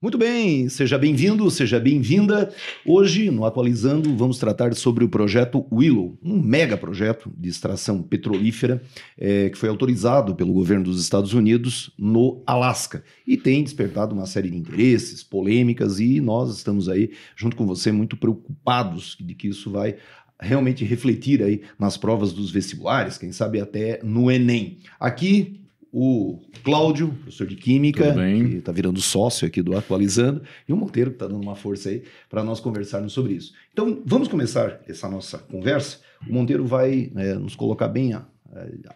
Muito bem, seja bem-vindo, seja bem-vinda. Hoje, no Atualizando, vamos tratar sobre o projeto Willow, um mega projeto de extração petrolífera é, que foi autorizado pelo governo dos Estados Unidos no Alasca e tem despertado uma série de interesses, polêmicas e nós estamos aí, junto com você, muito preocupados de que isso vai realmente refletir aí nas provas dos vestibulares, quem sabe até no Enem. Aqui o Cláudio, professor de Química, que está virando sócio aqui do Atualizando, e o Monteiro, que está dando uma força aí para nós conversarmos sobre isso. Então, vamos começar essa nossa conversa. O Monteiro vai é, nos colocar bem a,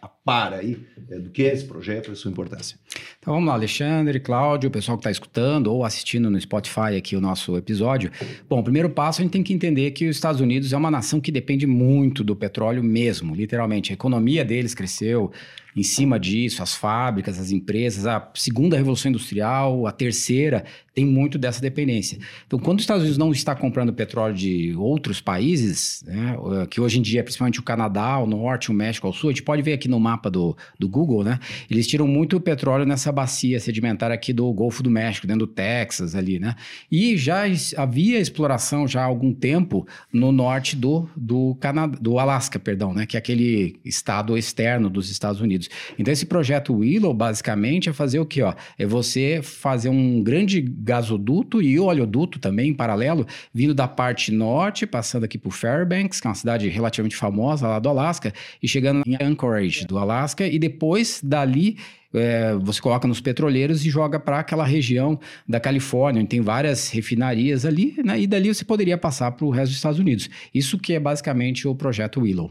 a par aí é, do que é esse projeto e sua importância. Então vamos lá, Alexandre, Cláudio, o pessoal que está escutando ou assistindo no Spotify aqui o nosso episódio. Bom, o primeiro passo a gente tem que entender que os Estados Unidos é uma nação que depende muito do petróleo mesmo, literalmente. A economia deles cresceu em cima disso, as fábricas, as empresas, a segunda revolução industrial, a terceira, tem muito dessa dependência. Então, quando os Estados Unidos não está comprando petróleo de outros países, né, que hoje em dia é principalmente o Canadá, o Norte, o México, o Sul, a gente pode ver aqui no mapa do, do Google, né? Eles tiram muito petróleo nessa bacia sedimentar aqui do Golfo do México, dentro do Texas ali, né? E já havia exploração já há algum tempo no norte do, do Canadá, do Alasca, perdão, né? Que é aquele estado externo dos Estados Unidos. Então, esse projeto Willow, basicamente, é fazer o quê? Ó? É você fazer um grande gasoduto e oleoduto também, em paralelo, vindo da parte norte, passando aqui por Fairbanks, que é uma cidade relativamente famosa lá do Alasca, e chegando em Anchorage, do Alasca, e depois dali é, você coloca nos petroleiros e joga para aquela região da Califórnia, onde tem várias refinarias ali, né? E dali você poderia passar para o resto dos Estados Unidos. Isso que é basicamente o projeto Willow.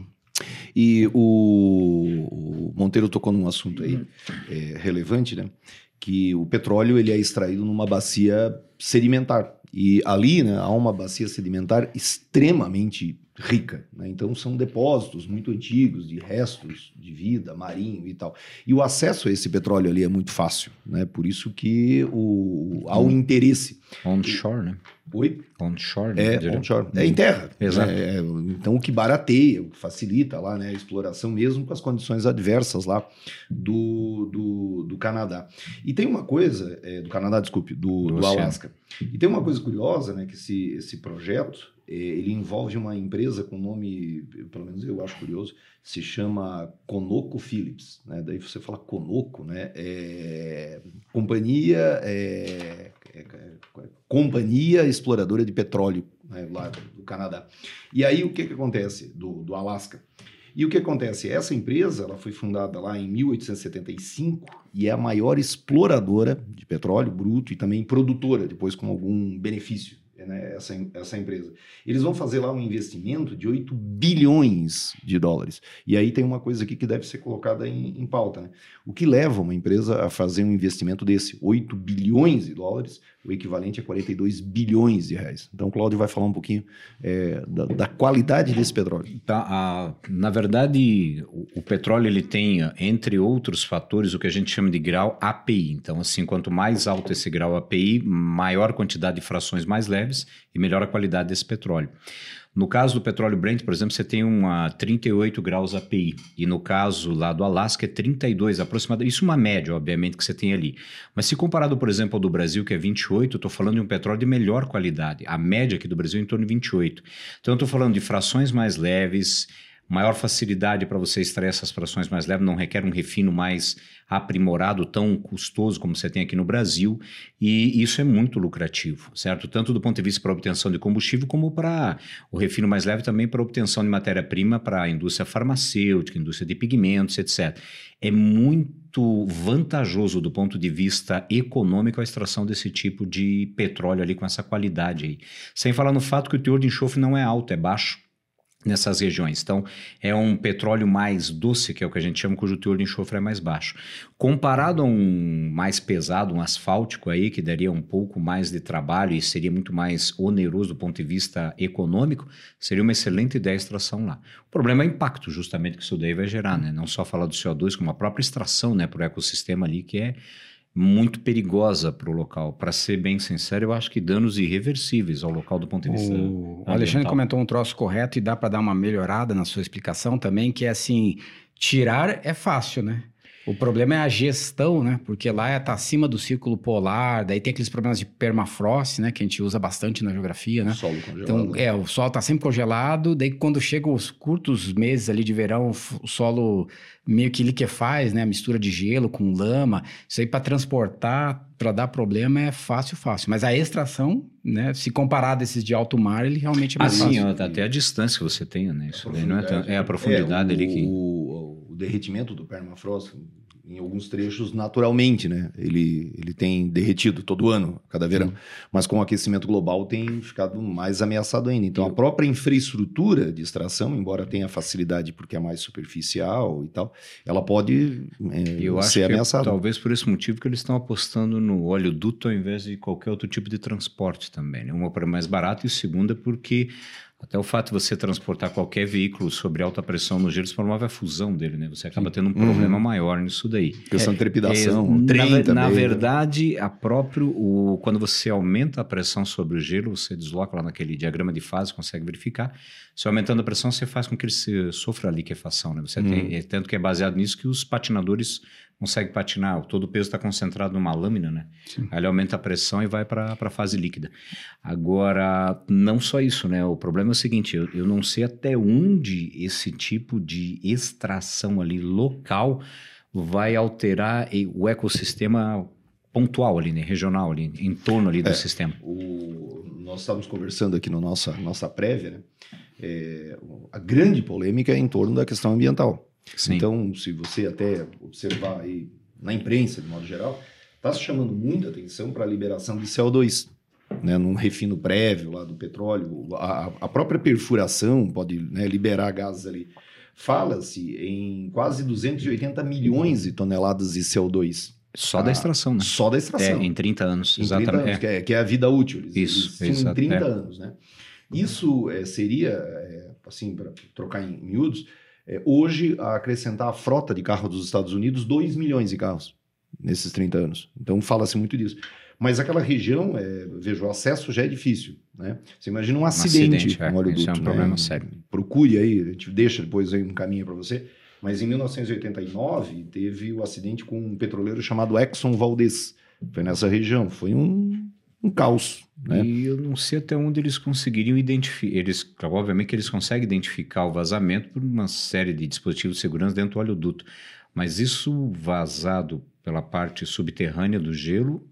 E o, Monteiro tocou num assunto aí é, relevante, né? Que o petróleo ele é extraído numa bacia sedimentar. E ali né, há uma bacia sedimentar extremamente rica. Né? Então são depósitos muito antigos de restos de vida, marinho e tal. E o acesso a esse petróleo ali é muito fácil. Né? Por isso que o, há um interesse. Onshore, né? Oi? Onshore. Né? É, onshore. É em terra. Exato. É, então, o que barateia, o que facilita lá né, a exploração, mesmo com as condições adversas lá do, do, do Canadá. E tem uma coisa, é, do Canadá, desculpe, do, do, do Alasca. E tem uma coisa curiosa, né, que esse, esse projeto, é, ele envolve uma empresa com nome, pelo menos eu acho curioso, se chama Conoco Phillips. Né? Daí você fala Conoco, né? É, companhia, é, é, é, companhia exploradora de petróleo né? lá do Canadá. E aí o que, que acontece do, do Alasca? E o que acontece? Essa empresa ela foi fundada lá em 1875 e é a maior exploradora de petróleo bruto e também produtora, depois com algum benefício né, essa, essa empresa. Eles vão fazer lá um investimento de 8 bilhões de dólares. E aí tem uma coisa aqui que deve ser colocada em, em pauta. Né? O que leva uma empresa a fazer um investimento desse? 8 bilhões de dólares, o equivalente a 42 bilhões de reais. Então o vai falar um pouquinho é, da, da, qualidade desse petróleo. Tá, a, na verdade, o, o, petróleo ele tem, entre outros fatores, o que a gente chama de grau API. Então, assim, quanto mais alto esse grau API, maior quantidade de frações mais leves e melhora a qualidade desse petróleo. No caso do petróleo Brent, por exemplo, você tem uma 38 graus API. E no caso lá do Alasca é 32 aproximadamente. Isso é uma média, obviamente, que você tem ali. Mas se comparado, por exemplo, ao do Brasil, que é 28, eu estou falando de um petróleo de melhor qualidade. A média aqui do Brasil é em torno de 28. Então eu estou falando de frações mais leves, maior facilidade para você extrair essas frações mais leves, não requer um refino mais aprimorado, tão custoso como você tem aqui no Brasil, e isso é muito lucrativo, certo? Tanto do ponto de vista para obtenção de combustível, como para o refino mais leve também para obtenção de matéria-prima para a indústria farmacêutica, indústria de pigmentos, etc. É muito vantajoso do ponto de vista econômico a extração desse tipo de petróleo ali com essa qualidade aí. Sem falar no fato que o teor de enxofre não é alto, é baixo nessas regiões. Então, é um petróleo mais doce, que é o que a gente chama, cujo teor de enxofre é mais baixo. Comparado a um mais pesado, um asfáltico aí, que daria um pouco mais de trabalho e seria muito mais oneroso do ponto de vista econômico, seria uma excelente ideia a extração lá. O problema é o impacto, justamente, que isso daí vai gerar, né? Não só falar do CO2, como a própria extração, né, para o ecossistema ali, que é muito perigosa para o local. Para ser bem sincero, eu acho que danos irreversíveis ao local do ponto de vista. O, o Alexandre comentou um troço correto e dá para dar uma melhorada na sua explicação também, que é assim: tirar é fácil, né? O problema é a gestão, né? Porque lá está acima do círculo polar, daí tem aqueles problemas de permafrost, né? Que a gente usa bastante na geografia, né? O solo congelado. Então, é, o solo está sempre congelado, daí quando chegam os curtos meses ali de verão, o solo meio que liquefaz, né? Mistura de gelo com lama. Isso aí para transportar, para dar problema é fácil, fácil. Mas a extração, né? Se comparar desses de alto mar, ele realmente é mais ah, fácil. Até a distância que você tem, né? Isso daí não é, tão, é a profundidade é, o, ali que. O, o derretimento do permafrost em alguns trechos naturalmente, né? Ele, ele tem derretido todo ano, cada verão. Sim. Mas com o aquecimento global tem ficado mais ameaçado ainda. Então, a própria infraestrutura de extração, embora tenha facilidade porque é mais superficial e tal, ela pode é, Eu ser que ameaçada. É, talvez por esse motivo que eles estão apostando no óleo duto ao invés de qualquer outro tipo de transporte também. Né? Uma para mais barato e segunda porque até o fato de você transportar qualquer veículo sobre alta pressão no gelo, isso promove a fusão dele, né? Você acaba tendo um problema uhum. maior nisso daí. Questão é, de trepidação, é, trem na, também. Na né? verdade, a próprio, o, quando você aumenta a pressão sobre o gelo, você desloca lá naquele diagrama de fase, consegue verificar. Se aumentando a pressão, você faz com que ele se, sofra a liquefação, né? Você uhum. tem, é, tanto que é baseado nisso que os patinadores consegue patinar, todo o peso está concentrado numa lâmina, né? Sim. Aí ele aumenta a pressão e vai para a fase líquida. Agora, não só isso, né? O problema é o seguinte: eu, eu não sei até onde esse tipo de extração ali local vai alterar o ecossistema pontual ali, né? regional ali, em torno ali do é, sistema. O, nós estávamos conversando aqui na no nossa, nossa prévia, né? É, a grande polêmica é em torno da questão ambiental. Sim. Então, se você até observar aí na imprensa, de modo geral, está se chamando muita atenção para a liberação de CO2, né, num refino prévio lá do petróleo. A, a própria perfuração pode né, liberar gases ali. Fala-se em quase 280 milhões de toneladas de CO2. Só ah, da extração, né? Só da extração. É, em 30 anos, em exatamente. 30 anos, é. Que, é, que, é, a vida útil. Eles, isso, eles isso. Em 30 é. anos, né? Isso é, seria, assim, para trocar em miúdos, hoje, a acrescentar a frota de carro dos Estados Unidos, 2 milhões de carros nesses 30 anos. Então, fala-se muito disso. Mas aquela região, é, veja, o acesso já é difícil. Né? Você imagina um, um acidente, acidente é, óleo duto. é um né? problema sério. Procure aí, a gente deixa depois aí um caminho para você. Mas em 1989 teve o acidente com um petroleiro chamado Exxon Valdez. Foi nessa região. Foi um, um caos. Né? E eu não sei até onde eles conseguiriam identificar. Eles, obviamente que eles conseguem identificar o vazamento por uma série de dispositivos de segurança dentro do oleoduto. Mas isso vazado pela parte subterrânea do gelo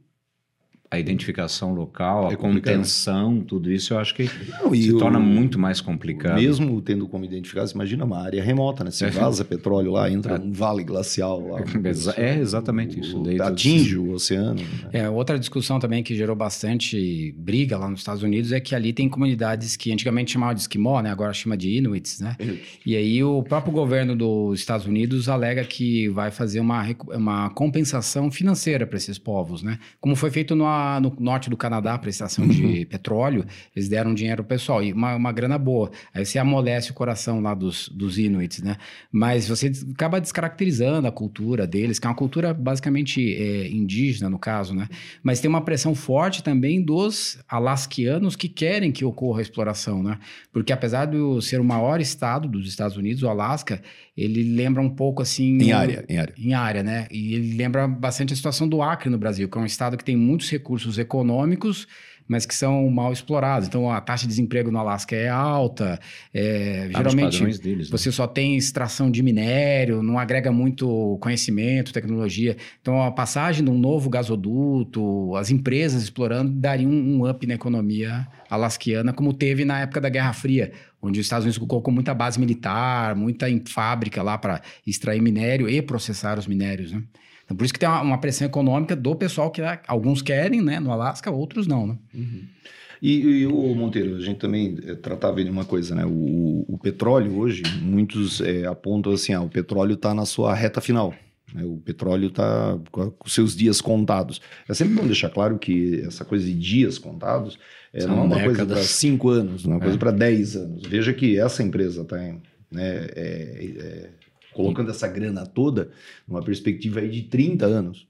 a identificação local, é a contenção, tudo isso, eu acho que Não, se torna muito mais complicado. Mesmo tendo como identificar, você imagina uma área remota, né? Se é. vaza petróleo lá, entra é. um vale glacial lá. É, exatamente isso. O, atinge o oceano. Né? É, outra discussão também que gerou bastante briga lá nos Estados Unidos é que ali tem comunidades que antigamente chamavam de esquimó, né? Agora chama de Inuits, né? E aí o próprio governo dos Estados Unidos alega que vai fazer uma, uma compensação financeira para esses povos, né? Como foi feito no no norte do Canadá para extração de uhum. petróleo, eles deram dinheiro pro pessoal, e uma, uma grana boa. Aí você amolece o coração lá dos, dos Inuits, né? Mas você acaba descaracterizando a cultura deles, que é uma cultura basicamente é, indígena, no caso, né? Mas tem uma pressão forte também dos alasquianos que querem que ocorra a exploração, né? Porque apesar de ser o maior estado dos Estados Unidos, o Alasca, ele lembra um pouco assim. Em área, em área. Em área, né? E ele lembra bastante a situação do Acre no Brasil, que é um estado que tem muitos recursos econômicos, mas que são mal explorados. Então, a taxa de desemprego no Alasca é alta. É, tá geralmente, deles, né? você só tem extração de minério, não agrega muito conhecimento, tecnologia. Então, a passagem de um novo gasoduto, as empresas explorando, daria um, um up na economia alasquiana, como teve na época da Guerra Fria, onde os Estados Unidos colocou muita base militar, muita fábrica lá para extrair minério e processar os minérios, né? Então, por isso que tem uma, uma, pressão econômica do pessoal que alguns querem, né, no Alasca, outros não, né? Uhum. E, e o Monteiro, a gente também é, tratava de uma coisa, né? O, o petróleo hoje, muitos é, apontam assim, ah, o petróleo está na sua reta final. Né? O petróleo está com seus dias contados. É sempre bom deixar claro que essa coisa de dias contados é, não é uma décadas. coisa para cinco anos, não é uma coisa é. para dez anos. Veja que essa empresa está né, é, é, colocando essa grana toda numa perspectiva aí de 30 anos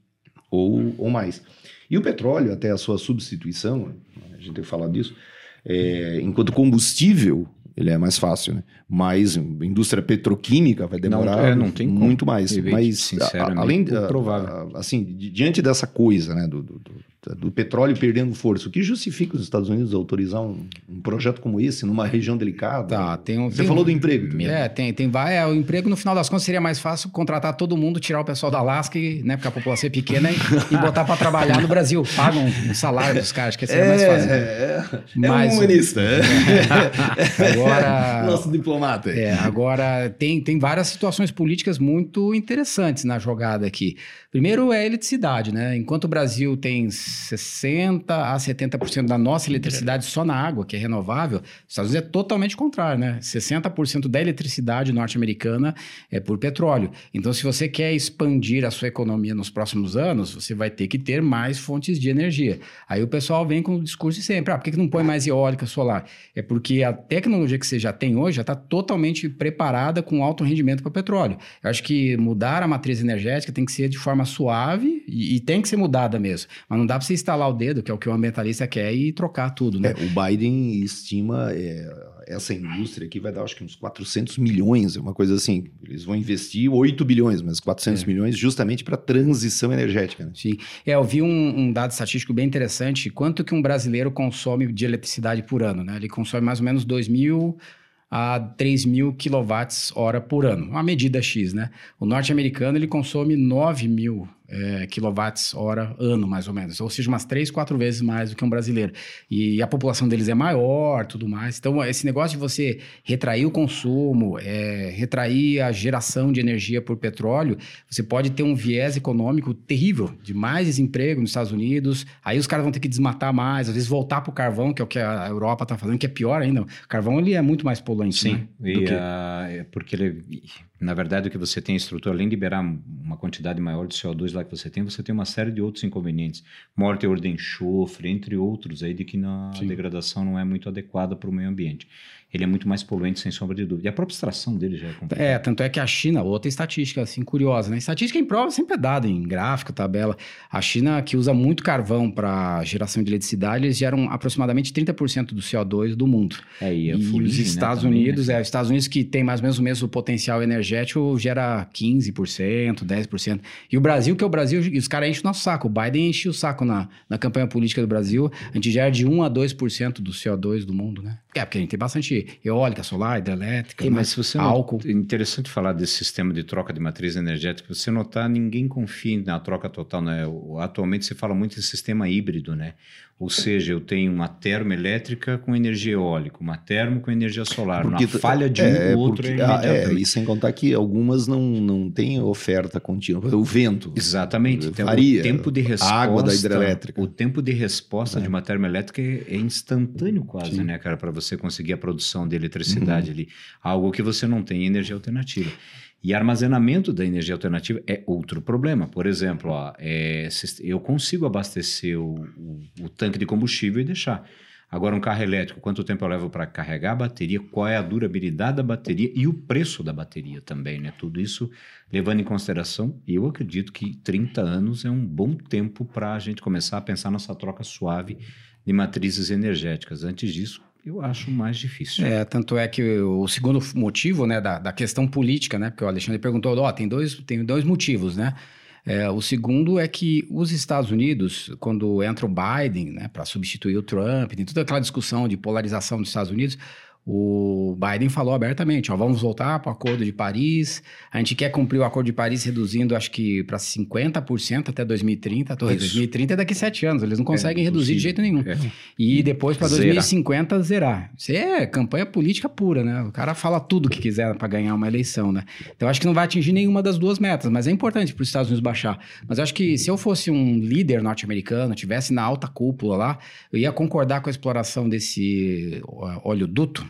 ou, ou mais. E o petróleo, até a sua substituição, a gente tem falar disso, é, enquanto combustível, ele é mais fácil, né? Mas indústria petroquímica vai demorar não, é, não tem muito mais. Mas, sinceramente, além, provável. assim, diante dessa coisa, né, do, do, do, petróleo perdendo força, o que justifica os Estados Unidos autorizar um, um projeto como esse numa região delicada? Tá, tem um, Você tem falou do emprego também. É, tem, tem vai, é, o emprego no final das contas seria mais fácil contratar todo mundo, tirar o pessoal da Alasca, e, né, porque a população é pequena, e, e botar para trabalhar no Brasil. Pagam um salário dos caras, que seria é, mais fácil. É, é, Mas, é um humanista. É. Agora, Nosso diplomata. É, agora tem, tem várias situações políticas muito interessantes na jogada aqui. Primeiro é a eletricidade, né? Enquanto o Brasil tem 60 a 70% da nossa eletricidade só na água, que é renovável, os Estados Unidos é totalmente contrário, né? 60% da eletricidade norte-americana é por petróleo. Então, se você quer expandir a sua economia nos próximos anos, você vai ter que ter mais fontes de energia. Aí o pessoal vem com o discurso sempre: ah, por que não põe mais eólica solar? É porque a tecnologia que você já tem hoje já está totalmente preparada com alto rendimento para petróleo. Eu acho que mudar a matriz energética tem que ser de forma suave e, e, tem que ser mudada mesmo. Mas não dá para você instalar o dedo, que é o que o ambientalista quer, e trocar tudo, né? É, o Biden estima é, essa indústria aqui vai dar, acho que uns 400 milhões, uma coisa assim. Eles vão investir 8 bilhões, mas 400 é. milhões justamente para transição energética. Né? Sim. É, eu vi um, um, dado estatístico bem interessante. Quanto que um brasileiro consome de eletricidade por ano, né? Ele consome mais ou menos 2 mil a 3 mil kWh por ano, uma medida X, né? O norte-americano ele consome 9 mil é, quilowatts-hora ano, mais ou menos. Ou seja, umas três, quatro vezes mais do que um brasileiro. E a população deles é maior, tudo mais. Então, esse negócio de você retrair o consumo, é, retrair a geração de energia por petróleo, você pode ter um viés econômico terrível, de mais desemprego nos Estados Unidos. Aí os caras vão ter que desmatar mais, às vezes voltar para o carvão, que é o que a Europa está fazendo, que é pior ainda. O carvão, ele é muito mais poluente, Sim, né? e, que... uh, porque ele na verdade, o que você tem em estrutura, além de liberar uma quantidade maior de CO2 lá que você tem, você tem uma série de outros inconvenientes. Maior teor de enxofre, entre outros, aí de que a degradação não é muito adequada para o meio ambiente ele é muito mais poluente, sem sombra de dúvida. E a própria extração dele já é complicada. É, tanto é que a China, outra estatística assim curiosa, né? Estatística em prova sempre é dada em gráfico, tabela. A China, que usa muito carvão para geração de eletricidade, eles geram aproximadamente 30% do CO2 do mundo. É, e, é e os né, Estados né, Unidos, também, é, os Estados Unidos que tem mais ou menos o mesmo potencial energético, gera 15%, 10%. E o Brasil, que é o Brasil, os caras enchem o nosso saco. O Biden enche o saco na, na campanha política do Brasil. A gente gera de 1 a 2% do CO2 do mundo, né? É, porque a gente tem bastante eólica, solar, hidrelétrica, mas se você álcool. é interessante falar desse sistema de troca de matriz energética. Você notar, ninguém confia na troca total, né? Atualmente se fala muito em sistema híbrido, né? Ou seja, eu tenho uma termoelétrica com energia eólica, uma termo com energia solar. Porque, Na falha de um, é, o outro porque, é, é, E sem contar que algumas não, não têm oferta contínua. O vento. Exatamente. Então, faria, o tempo de resposta. A água da hidrelétrica. O tempo de resposta é. de uma termoelétrica é instantâneo quase, Sim. né, cara? Para você conseguir a produção de eletricidade uhum. ali. Algo que você não tem em energia alternativa. E armazenamento da energia alternativa é outro problema. Por exemplo, ó, é, eu consigo abastecer o, o, o, tanque de combustível e deixar. Agora, um carro elétrico, quanto tempo eu levo para carregar a bateria, qual é a durabilidade da bateria e o preço da bateria também, né? Tudo isso levando em consideração, eu acredito que 30 anos é um bom tempo para a gente começar a pensar nessa troca suave de matrizes energéticas. Antes disso, eu acho mais difícil. É, tanto é que o segundo motivo, né, da, da questão política, né, porque o Alexandre perguntou, ó, oh, tem dois, tem dois motivos, né? É, o segundo é que os Estados Unidos, quando entra o Biden, né, para substituir o Trump, tem toda aquela discussão de polarização dos Estados Unidos, o Biden falou abertamente, ó, vamos voltar para o Acordo de Paris. A gente quer cumprir o Acordo de Paris reduzindo, acho que para 50% até 2030. Tô, 2030 é daqui a sete anos, eles não é conseguem é, reduzir de jeito nenhum. É. E depois para 2050 zerar. Isso é campanha política pura, né? O cara fala tudo que quiser para ganhar uma eleição, né? Então acho que não vai atingir nenhuma das duas metas, mas é importante para os Estados Unidos baixar. Mas acho que se eu fosse um líder norte-americano, tivesse na alta cúpula lá, eu ia concordar com a exploração desse oleoduto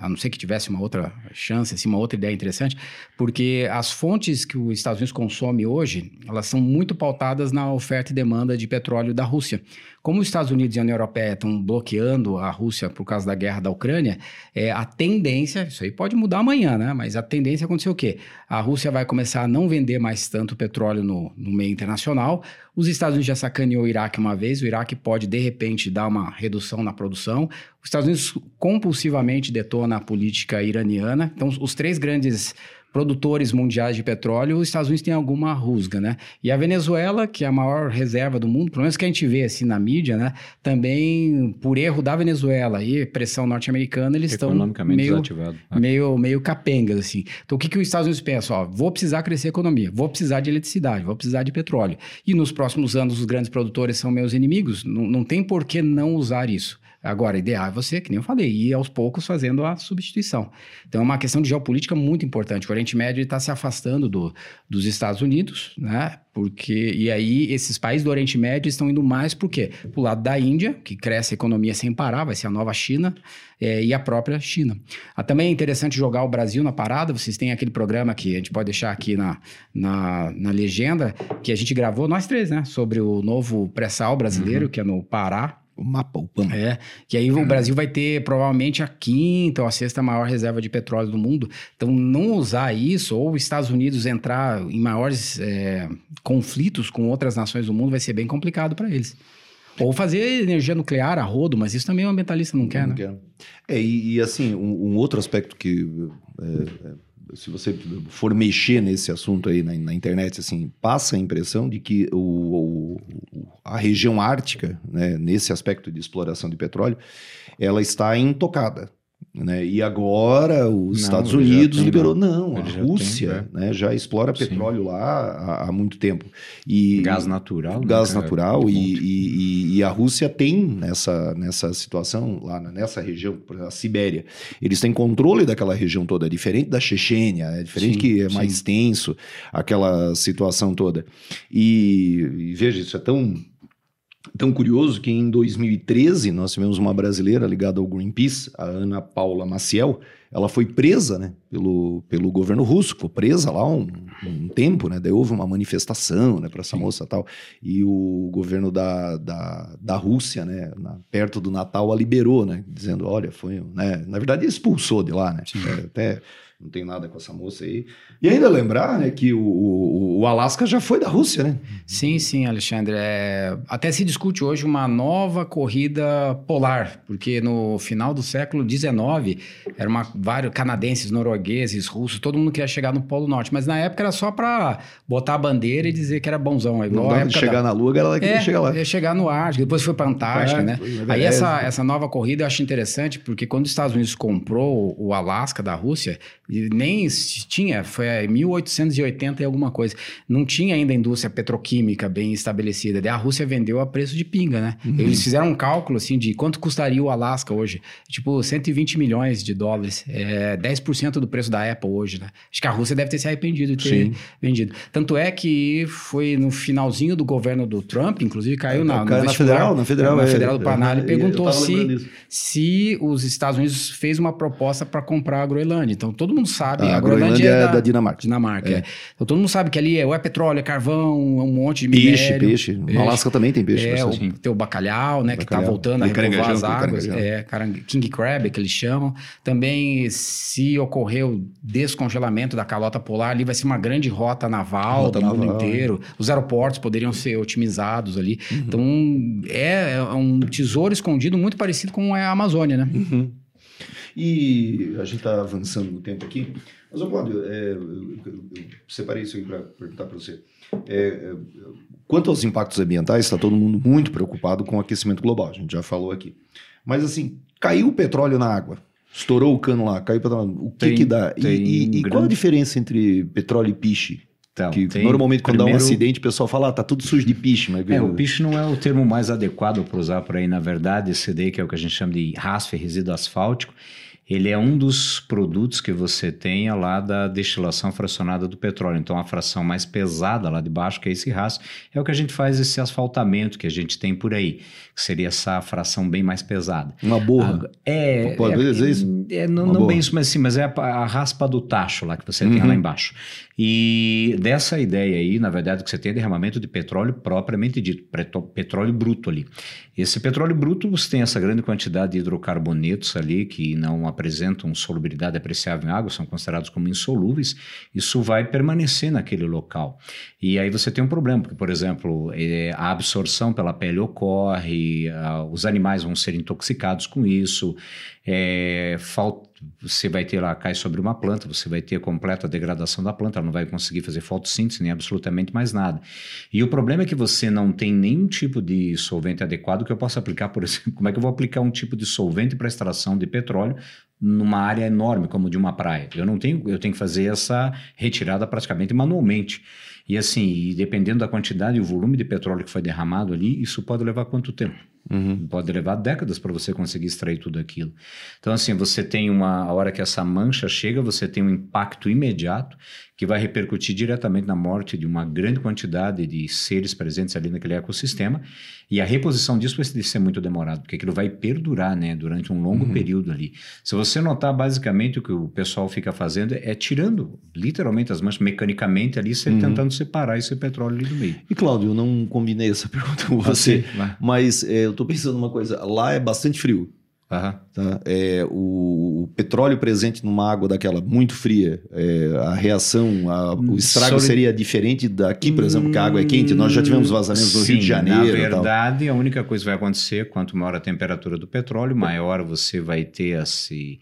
a não ser que tivesse uma outra chance, assim, uma outra ideia interessante, porque as fontes que os Estados Unidos consome hoje, elas são muito pautadas na oferta e demanda de petróleo da Rússia. Como os Estados Unidos e a União Europeia estão bloqueando a Rússia por causa da guerra da Ucrânia, é, a tendência, isso aí pode mudar amanhã, né? Mas a tendência é acontecer o quê? A Rússia vai começar a não vender mais tanto petróleo no, no meio internacional. Os Estados Unidos já sacaneou o Iraque uma vez, o Iraque pode, de repente, dar uma redução na produção. Os Estados Unidos compulsivamente detona na política iraniana. Então, os três grandes produtores mundiais de petróleo, os Estados Unidos têm alguma rusga, né? E a Venezuela, que é a maior reserva do mundo, pelo menos que a gente vê assim na mídia, né? Também, por erro da Venezuela e pressão norte-americana, eles estão meio, né? meio, meio capengas, assim. Então, o que, que os Estados Unidos pensam? Ó, vou precisar crescer a economia, vou precisar de eletricidade, vou precisar de petróleo. E nos próximos anos, os grandes produtores são meus inimigos. Não, não tem por que não usar isso. Agora, ideal é você, que nem eu falei, ir aos poucos fazendo a substituição. Então, é uma questão de geopolítica muito importante. O Oriente Médio está se afastando do, dos Estados Unidos, né? Porque, e aí, esses países do Oriente Médio estão indo mais para o quê? Para o lado da Índia, que cresce a economia sem parar, vai ser a nova China, é, e a própria China. Ah, também é interessante jogar o Brasil na parada. Vocês têm aquele programa que a gente pode deixar aqui na, na, na legenda, que a gente gravou, nós três, né? Sobre o novo pré-sal brasileiro, uhum. que é no Pará, o mapa, o PAM. É, que aí o Brasil vai ter provavelmente a quinta ou a sexta maior reserva de petróleo do mundo. Então, não usar isso, ou os Estados Unidos entrar em maiores é, conflitos com outras nações do mundo, vai ser bem complicado para eles. Ou fazer energia nuclear a rodo, mas isso também o ambientalista não quer, não né? Quer. É, e, e assim, um, um, outro aspecto que é, é se você for mexer nesse assunto aí na, na, internet, assim, passa a impressão de que o, o, a região ártica, né, nesse aspecto de exploração de petróleo, ela está intocada. Né? E agora os não, Estados Unidos tem, liberou. Não, a Rússia tem, é. né, já explora petróleo Sim. lá há, há, muito tempo. E, gás natural. Né, gás né, natural. E, e, e, a Rússia tem nessa, nessa situação, lá nessa região, a Sibéria, eles têm controle daquela região toda, é diferente da Chechênia, é diferente Sim, que é mais tenso aquela situação toda. E, e veja, isso é tão Tão curioso que em 2013 nós tivemos uma brasileira ligada ao Greenpeace, a Ana Paula Maciel. Ela foi presa né, pelo, pelo governo russo, foi presa lá um, um tempo, né? Daí houve uma manifestação né, para essa Sim. moça e tal. E o governo da, da, da Rússia, né, na, perto do Natal, a liberou, né? Dizendo: olha, foi. Né, na verdade, expulsou de lá, né? É, até não tem nada com essa moça aí. E ainda lembrar, né, que o, o, o Alasca já foi da Rússia, né? Sim, sim, Alexandre. É... Até se discute hoje uma nova corrida polar, porque no final do século XIX, eram vários canadenses, noruegueses, russos, todo mundo queria chegar no Polo Norte, mas na época era só para botar a bandeira e dizer que era bonzão. Igual não dava de chegar da... na Lua, ela queria é, chegar lá. Ia chegar no Ártico, depois foi para a Antártica, é, né? Aí essa, essa nova corrida eu acho interessante, porque quando os Estados Unidos comprou o Alasca da Rússia, nem tinha, foi 1880 e alguma coisa. Não tinha ainda indústria petroquímica bem estabelecida. Daí a Rússia vendeu a preço de pinga, né? Uhum. Eles fizeram um cálculo assim de quanto custaria o Alasca hoje. Tipo, 120 milhões de dólares. É 10% do preço da Apple hoje, né? Acho que a Rússia deve ter se arrependido de ter Sim. vendido. Tanto é que foi no finalzinho do governo do Trump, inclusive caiu é, na, caiu na Federal, na Federal, na Federal do Paraná, ele perguntou se, se os Estados Unidos fez uma proposta para comprar a Groenlândia. Então todo mundo sabe. A, a Groenlândia, é, da, da, Dinamarca. Dinamarca, é. é. Então todo mundo sabe que ali é, ou é petróleo, é carvão, é um monte de peixe, minério. Peixe, peixe. No Alasca também tem peixe. É, o, tem o bacalhau, né, bacalhau. que está voltando a repovoar as águas. É, King Crab, que eles chamam. Também, se ocorreu descongelamento da calota polar, ali vai ser uma grande rota naval rota do naval. mundo inteiro. Os aeroportos poderiam ser otimizados ali. Uhum. Então, é, é um tesouro escondido muito parecido com a Amazônia, né? Uhum. E a gente está avançando no tempo aqui. Mas, Cláudio, é, eu, eu, separei isso aí para perguntar para você. É, é, quanto aos impactos ambientais, está todo mundo muito preocupado com o aquecimento global, a gente já falou aqui. Mas, assim, caiu o petróleo na água, estourou o cano lá, caiu o petróleo, o que, tem, que dá? E, e, e grande... qual a diferença entre petróleo e piche? Então, que normalmente quando primeiro... dá um acidente o pessoal fala, ah, tá tudo sujo de piche. Mas... É, o piche não é o termo mais adequado para usar por aí. Na verdade, esse daí que é o que a gente chama de RASF, resíduo asfáltico, ele é um dos produtos que você tenha lá da destilação fracionada do petróleo. Então, a fração mais pesada lá de baixo, que é esse rastro, é o que a gente faz esse asfaltamento que a gente tem por aí, que seria essa fração bem mais pesada. Uma borra. Ah, é, Pode é, dizer isso? É, não, não bem isso, mas sim, mas é a, a, raspa do tacho lá que você uhum. tem lá uhum. embaixo. E dessa ideia aí, na verdade, que você tem é derramamento de petróleo propriamente dito, petróleo bruto ali. Esse petróleo bruto você tem essa grande quantidade de hidrocarbonetos ali que não apresentam solubilidade apreciável em água, são considerados como insolúveis, isso vai permanecer naquele local. E aí você tem um problema, porque, por exemplo, é, a absorção pela pele ocorre, os animais vão ser intoxicados com isso, é, falta você vai ter lá, cai sobre uma planta, você vai ter completa degradação da planta, ela não vai conseguir fazer fotossíntese nem absolutamente mais nada. E o problema é que você não tem nenhum tipo de solvente adequado que eu possa aplicar, por exemplo, como é que eu vou aplicar um tipo de solvente para extração de petróleo numa área enorme como de uma praia? Eu não tenho, eu tenho que fazer essa retirada praticamente manualmente. E assim, dependendo da quantidade e o volume de petróleo que foi derramado ali, isso pode levar quanto tempo? Uhum. Pode levar décadas para você conseguir extrair tudo aquilo. Então, assim, você tem uma. A hora que essa mancha chega, você tem um impacto imediato que vai repercutir diretamente na morte de uma grande quantidade de seres presentes ali naquele ecossistema. E a reposição disso vai ser muito demorado, porque aquilo vai perdurar né, durante um longo uhum. período ali. Se você notar, basicamente, o que o pessoal fica fazendo é tirando literalmente as manchas mecanicamente ali, uhum. tentando separar esse petróleo ali do meio. E, Cláudio, eu não combinei essa pergunta com você, mas é, eu estou pensando uma coisa: lá é bastante frio. Uhum. Tá? É, o, o, petróleo presente numa água daquela muito fria, é, a reação, a, o estrago Sobre... seria diferente daqui, por exemplo, que a água é quente. Nós já tivemos vazamentos no Sim, Rio de Janeiro. Na verdade, a única coisa que vai acontecer, quanto maior a temperatura do petróleo, maior você vai ter esse,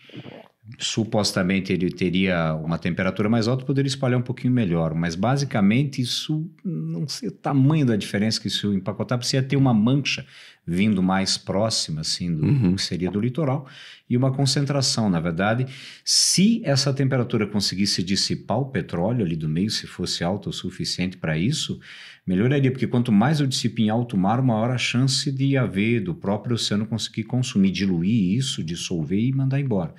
supostamente ele teria uma temperatura mais alta, poderia espalhar um pouquinho melhor, mas basicamente isso não sei o tamanho da diferença que isso empacotar, ia ter uma mancha vindo mais próxima assim do uhum. que seria do litoral e uma concentração, na verdade, se essa temperatura conseguisse dissipar o petróleo ali do meio, se fosse alta o suficiente para isso, melhoraria, porque quanto mais eu dissipo em alto mar, maior a chance de haver do próprio oceano conseguir consumir, diluir isso, dissolver e mandar embora.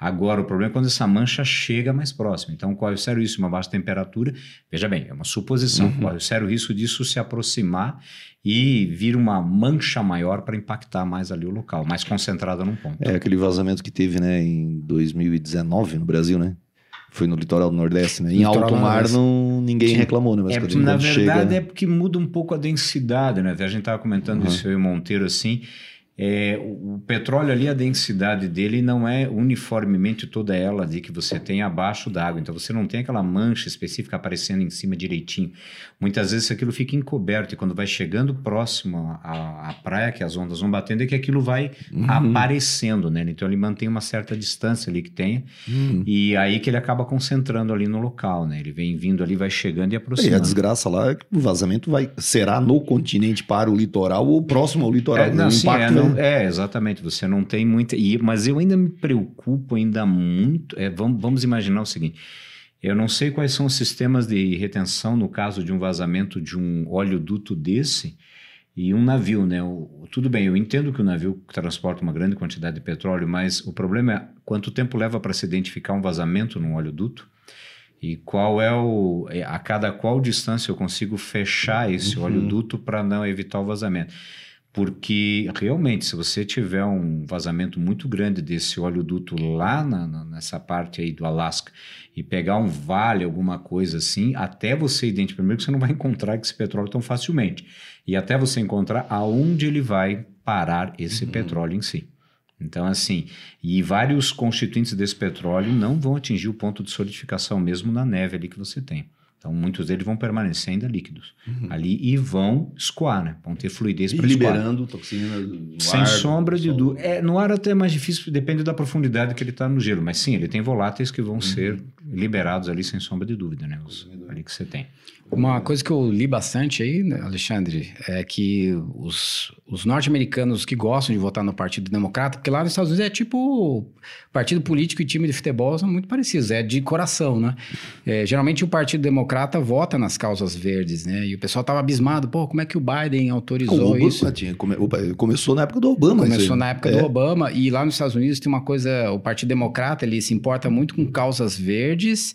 Agora, o problema é quando essa mancha chega mais próxima. Então, qual é o sério risco? Uma baixa temperatura, veja bem, é uma suposição, uhum. qual é o sério risco disso se aproximar e vir uma mancha maior para impactar mais ali o local, mais concentrada num ponto. É aquele vazamento que teve, né, em 2019 no Brasil, né? Foi no litoral do Nordeste, né? Em litoral alto mar não, ninguém Sim. reclamou, né? Mas é, na verdade chega... é porque muda um pouco a densidade, né? A gente estava comentando uhum. isso aí, Monteiro, assim. É, o, o, petróleo ali, a densidade dele não é uniformemente toda ela de que você tem abaixo d'água. Então você não tem aquela mancha específica aparecendo em cima direitinho. Muitas vezes aquilo fica encoberto e quando vai chegando próximo à, à praia, que as ondas vão batendo, é que aquilo vai uhum. aparecendo, né? Então ele mantém uma certa distância ali que tem uhum. e aí que ele acaba concentrando ali no local, né? Ele vem vindo ali, vai chegando e aproximando. E a desgraça lá é que o vazamento vai será no continente para o litoral ou próximo ao litoral. É, não, impacto é, não, é, exatamente. Você não tem muita. E, mas eu ainda me preocupo ainda muito. É, vamos, vamos imaginar o seguinte. Eu não sei quais são os sistemas de retenção no caso de um vazamento de um oleoduto desse e um navio, né? O, tudo bem, eu entendo que o navio transporta uma grande quantidade de petróleo, mas o problema é quanto tempo leva para se identificar um vazamento num oleoduto e qual é o é, a cada qual distância eu consigo fechar esse uhum. oleoduto para não evitar o vazamento porque realmente, se você tiver um vazamento muito grande desse oleoduto lá na, na, nessa parte aí do Alasca e pegar um vale, alguma coisa assim, até você identificar, primeiro que você não vai encontrar esse petróleo tão facilmente, e até você encontrar aonde ele vai parar esse uhum. petróleo em si. Então, assim, e vários constituintes desse petróleo não vão atingir o ponto de solidificação mesmo na neve ali que você tem. Então, muitos deles vão permanecer ainda líquidos uhum. ali e vão escoar, né? Vão ter fluidez para Liberando toxina no Sem ar, sombra de dúvida. É, no ar até é mais difícil, depende da profundidade que ele está no gelo. Mas sim, ele tem voláteis que vão uhum. ser liberados ali sem sombra de dúvida, né? Os, ali que você tem. Uma coisa que eu li bastante aí, né, Alexandre, é que os, os norte-americanos que gostam de votar no Partido Democrata, porque lá nos Estados Unidos é tipo partido político e time de futebol são muito parecidos, é de coração, né? É, geralmente o Partido Democrata vota nas causas verdes, né? E o pessoal tava abismado, pô, como é que o Biden autorizou o Obama, isso? Tinha, come, começou na época do Obama. Começou na época é. do Obama e lá nos Estados Unidos tem uma coisa, o Partido Democrata ele se importa muito com causas verdes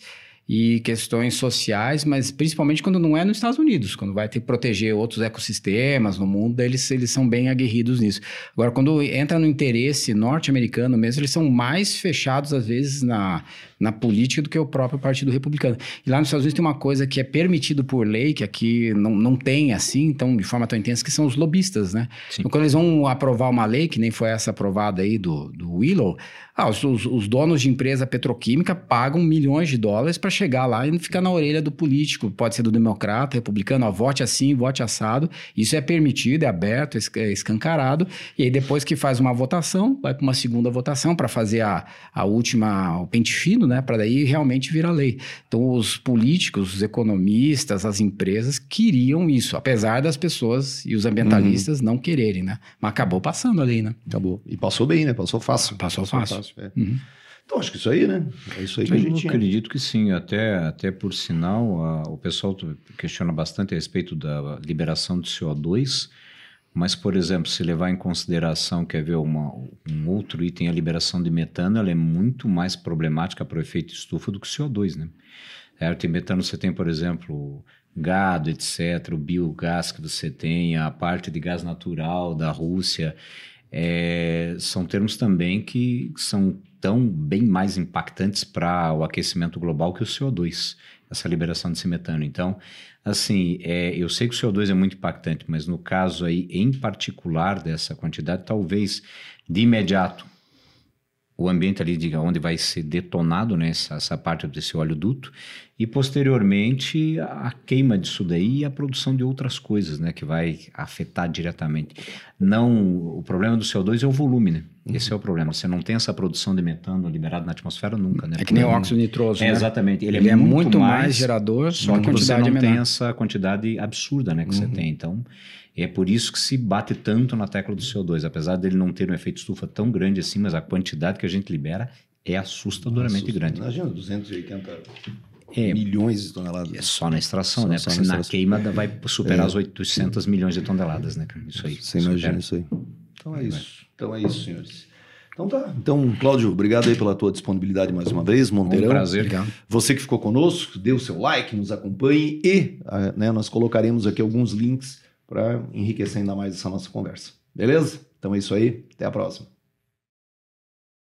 e questões sociais, mas principalmente quando não é nos Estados Unidos, quando vai ter que proteger outros ecossistemas no mundo, eles, eles são bem aguerridos nisso. Agora, quando entra no interesse norte-americano mesmo, eles são mais fechados, às vezes, na, na política do que o próprio Partido Republicano. E lá nos Estados Unidos tem uma coisa que é permitido por lei, que aqui não, não tem assim, então, de forma tão intensa, que são os lobistas, né? Então, quando eles vão aprovar uma lei, que nem foi essa aprovada aí do, do Willow, ah, os, os, os donos de empresa petroquímica pagam milhões de dólares para chegar lá e ficar na orelha do político, pode ser do democrata, republicano, ó, vote assim, vote assado. Isso é permitido, é aberto, é escancarado. E aí depois que faz uma votação, vai para uma segunda votação para fazer a, a última, o pente fino, né? Para daí realmente virar lei. Então os políticos, os economistas, as empresas queriam isso, apesar das pessoas e os ambientalistas uhum. não quererem, né? Mas acabou passando ali, né? Acabou. E passou bem, né? Passou fácil. Passou, passou fácil. fácil é. uhum. Então, acho que isso aí, né? É isso aí que a gente Eu acredito que sim. Até, até por sinal, a, o pessoal questiona bastante a respeito da liberação de CO2, mas, por exemplo, se levar em consideração, quer ver, uma, um outro item, a liberação de metano, ela é muito mais problemática para o efeito estufa do que o CO2, né? Certo? Em metano você tem, por exemplo, gado, etc., o biogás que você tem, a parte de gás natural da Rússia, é, são termos também que são tão bem mais impactantes para o aquecimento global que o CO2, essa liberação desse metano. Então, assim, é, eu sei que o CO2 é muito impactante, mas no caso aí, em particular dessa quantidade, talvez de imediato o ambiente ali de onde vai ser detonado né, essa, essa parte desse óleo duto e posteriormente a queima disso daí e a produção de outras coisas, né, que vai afetar diretamente. Não, o problema do CO2 é o volume, né? Uhum. Esse é o problema. Você não tem essa produção de metano liberado na atmosfera nunca, né? É que nem o óxido nitroso, é, né? Exatamente. Ele, Ele é, muito, muito mais, mais, gerador, só que você não menor. tem essa quantidade absurda, né, que uhum. você tem. Então, é por isso que se bate tanto na tecla do CO2, apesar dele não ter um efeito estufa tão grande assim, mas a quantidade que a gente libera é assustadoramente Assusta. grande. Imagina, 280 é, milhões de toneladas. É só na extração, só, né? Porque na, na queima vai superar é. as 800 milhões de toneladas, né? Isso aí. Você imagina isso aí. Então é isso. Então é isso, senhores. Então tá. Então, Cláudio, obrigado aí pela tua disponibilidade mais uma vez, Monteirão. Um prazer. Obrigado. Você que ficou conosco, dê o seu like, nos acompanhe e ah, né, nós colocaremos aqui alguns links para enriquecer ainda mais essa nossa conversa. Beleza? Então é isso aí. Até a próxima.